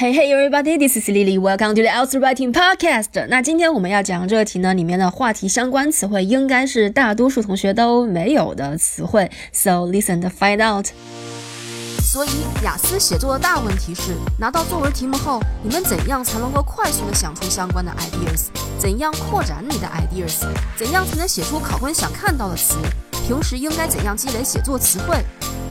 Hey hey everybody, this is Lily. Welcome to the e l s e Writing Podcast. 那今天我们要讲这个题呢，里面的话题相关词汇应该是大多数同学都没有的词汇。So listen to find out. 所以雅思写作的大问题是，拿到作文题目后，你们怎样才能够快速的想出相关的 ideas？怎样扩展你的 ideas？怎样才能写出考官想看到的词？平时应该怎样积累写作词汇？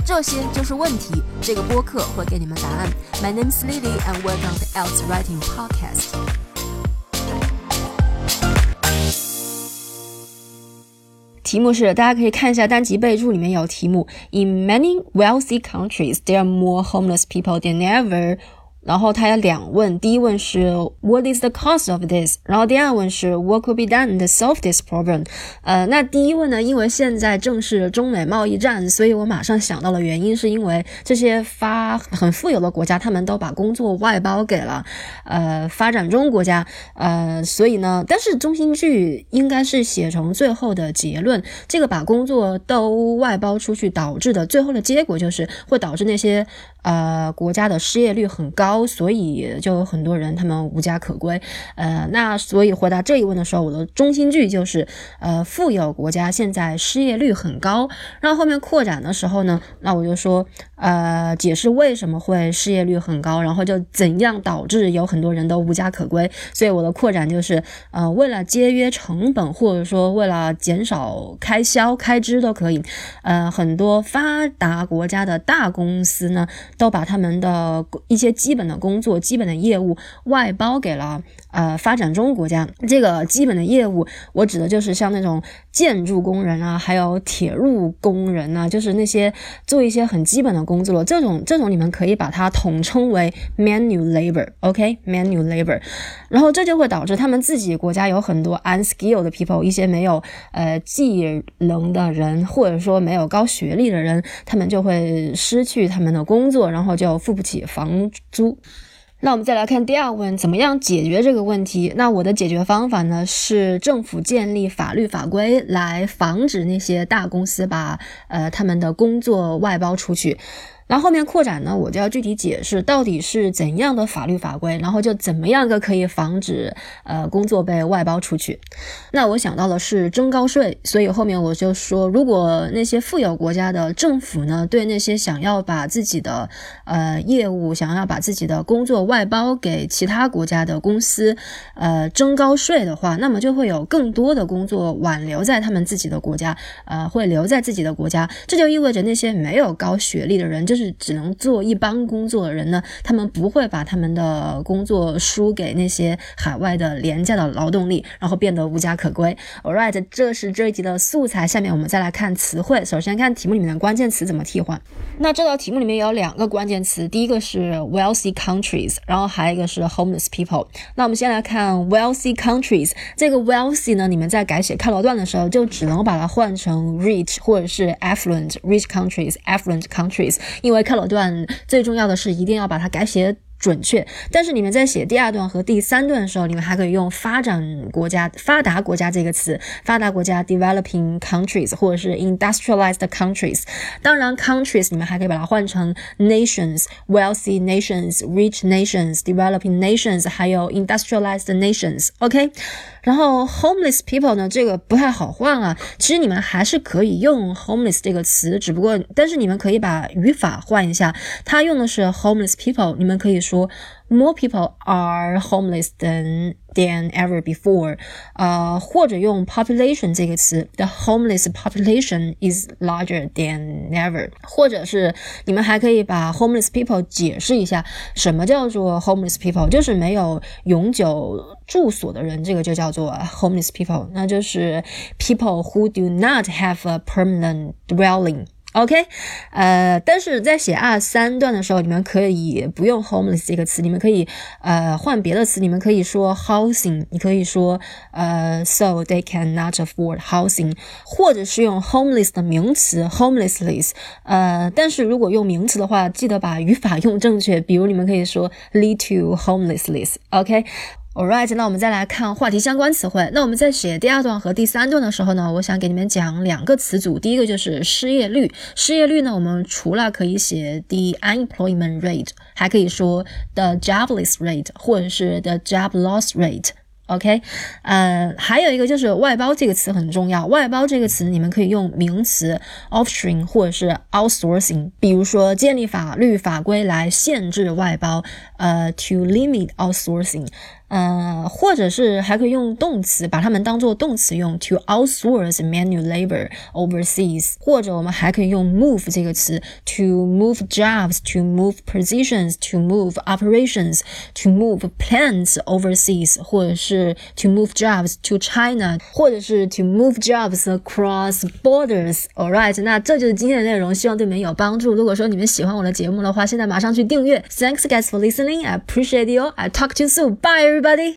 这些就是问题。这个播客会给你们答案。My name is Lily, and welcome to Else Writing Podcast. 题目是，大家可以看一下单集备注，里面有题目。In many wealthy countries, there are more homeless people than ever. 然后他有两问，第一问是 What is the cause of this？然后第二问是 What could be done to solve this problem？呃，那第一问呢，因为现在正是中美贸易战，所以我马上想到了原因，是因为这些发很富有的国家，他们都把工作外包给了呃发展中国家，呃，所以呢，但是中心句应该是写成最后的结论，这个把工作都外包出去导致的最后的结果就是会导致那些。呃，国家的失业率很高，所以就有很多人他们无家可归。呃，那所以回答这一问的时候，我的中心句就是，呃，富有国家现在失业率很高。然后后面扩展的时候呢，那我就说，呃，解释为什么会失业率很高，然后就怎样导致有很多人都无家可归。所以我的扩展就是，呃，为了节约成本，或者说为了减少开销开支都可以。呃，很多发达国家的大公司呢。都把他们的一些基本的工作、基本的业务外包给了呃发展中国家。这个基本的业务，我指的就是像那种建筑工人啊，还有铁路工人啊，就是那些做一些很基本的工作。这种这种你们可以把它统称为 manual labor，OK，manual labor。然后这就会导致他们自己国家有很多 unskilled people，一些没有呃技能的人，或者说没有高学历的人，他们就会失去他们的工作。然后就付不起房租。那我们再来看第二问，怎么样解决这个问题？那我的解决方法呢，是政府建立法律法规来防止那些大公司把呃他们的工作外包出去。然后后面扩展呢，我就要具体解释到底是怎样的法律法规，然后就怎么样个可以防止呃工作被外包出去。那我想到的是征高税，所以后面我就说，如果那些富有国家的政府呢，对那些想要把自己的呃业务、想要把自己的工作外包给其他国家的公司，呃征高税的话，那么就会有更多的工作挽留在他们自己的国家，呃会留在自己的国家，这就意味着那些没有高学历的人就。是只能做一般工作的人呢，他们不会把他们的工作输给那些海外的廉价的劳动力，然后变得无家可归。All right，这是这一集的素材。下面我们再来看词汇。首先看题目里面的关键词怎么替换。那这道题目里面有两个关键词，第一个是 wealthy countries，然后还有一个是 homeless people。那我们先来看 wealthy countries。这个 wealthy 呢，你们在改写开罗段的时候，就只能把它换成 rich 或者是 affluent rich countries，affluent countries。因为开罗段最重要的是一定要把它改写。准确，但是你们在写第二段和第三段的时候，你们还可以用发展国家、发达国家这个词，发达国家 developing countries 或者是 industrialized countries。当然，countries 你们还可以把它换成 nations，wealthy nations，rich nations，developing nations，还有 industrialized nations。OK，然后 homeless people 呢，这个不太好换啊。其实你们还是可以用 homeless 这个词，只不过但是你们可以把语法换一下，它用的是 homeless people，你们可以。说 more people are homeless than than ever before，呃，或者用 population 这个词，the homeless population is larger than ever，或者是你们还可以把 homeless people 解释一下，什么叫做 homeless people，就是没有永久住所的人，这个就叫做 homeless people，那就是 people who do not have a permanent dwelling。 OK，呃，但是在写二三段的时候，你们可以不用 homeless 这个词，你们可以呃换别的词，你们可以说 housing，你可以说呃 so they cannot afford housing，或者是用 homeless 的名词 homelessness，呃，但是如果用名词的话，记得把语法用正确，比如你们可以说 lead to homelessness。OK。Alright，那我们再来看话题相关词汇。那我们在写第二段和第三段的时候呢，我想给你们讲两个词组。第一个就是失业率。失业率呢，我们除了可以写 the unemployment rate，还可以说 the jobless rate，或者是 the job loss rate。OK，呃，还有一个就是外包这个词很重要。外包这个词你们可以用名词 offshoring 或者是 outsourcing，比如说建立法律法规来限制外包，呃，to limit outsourcing。呃，或者是还可以用动词，把它们当做动词用，to outsource manual labor overseas。或者我们还可以用 move 这个词，to move jobs，to move positions，to move operations，to move plants overseas，或者 是 to move jobs to China，或者是 to move jobs across borders。Alright，那这就是今天的内容，希望对你们有帮助。如果说你们喜欢我的节目的话，现在马上去订阅。Thanks guys for listening. I appreciate you. I talk to you soon. Bye. everybody.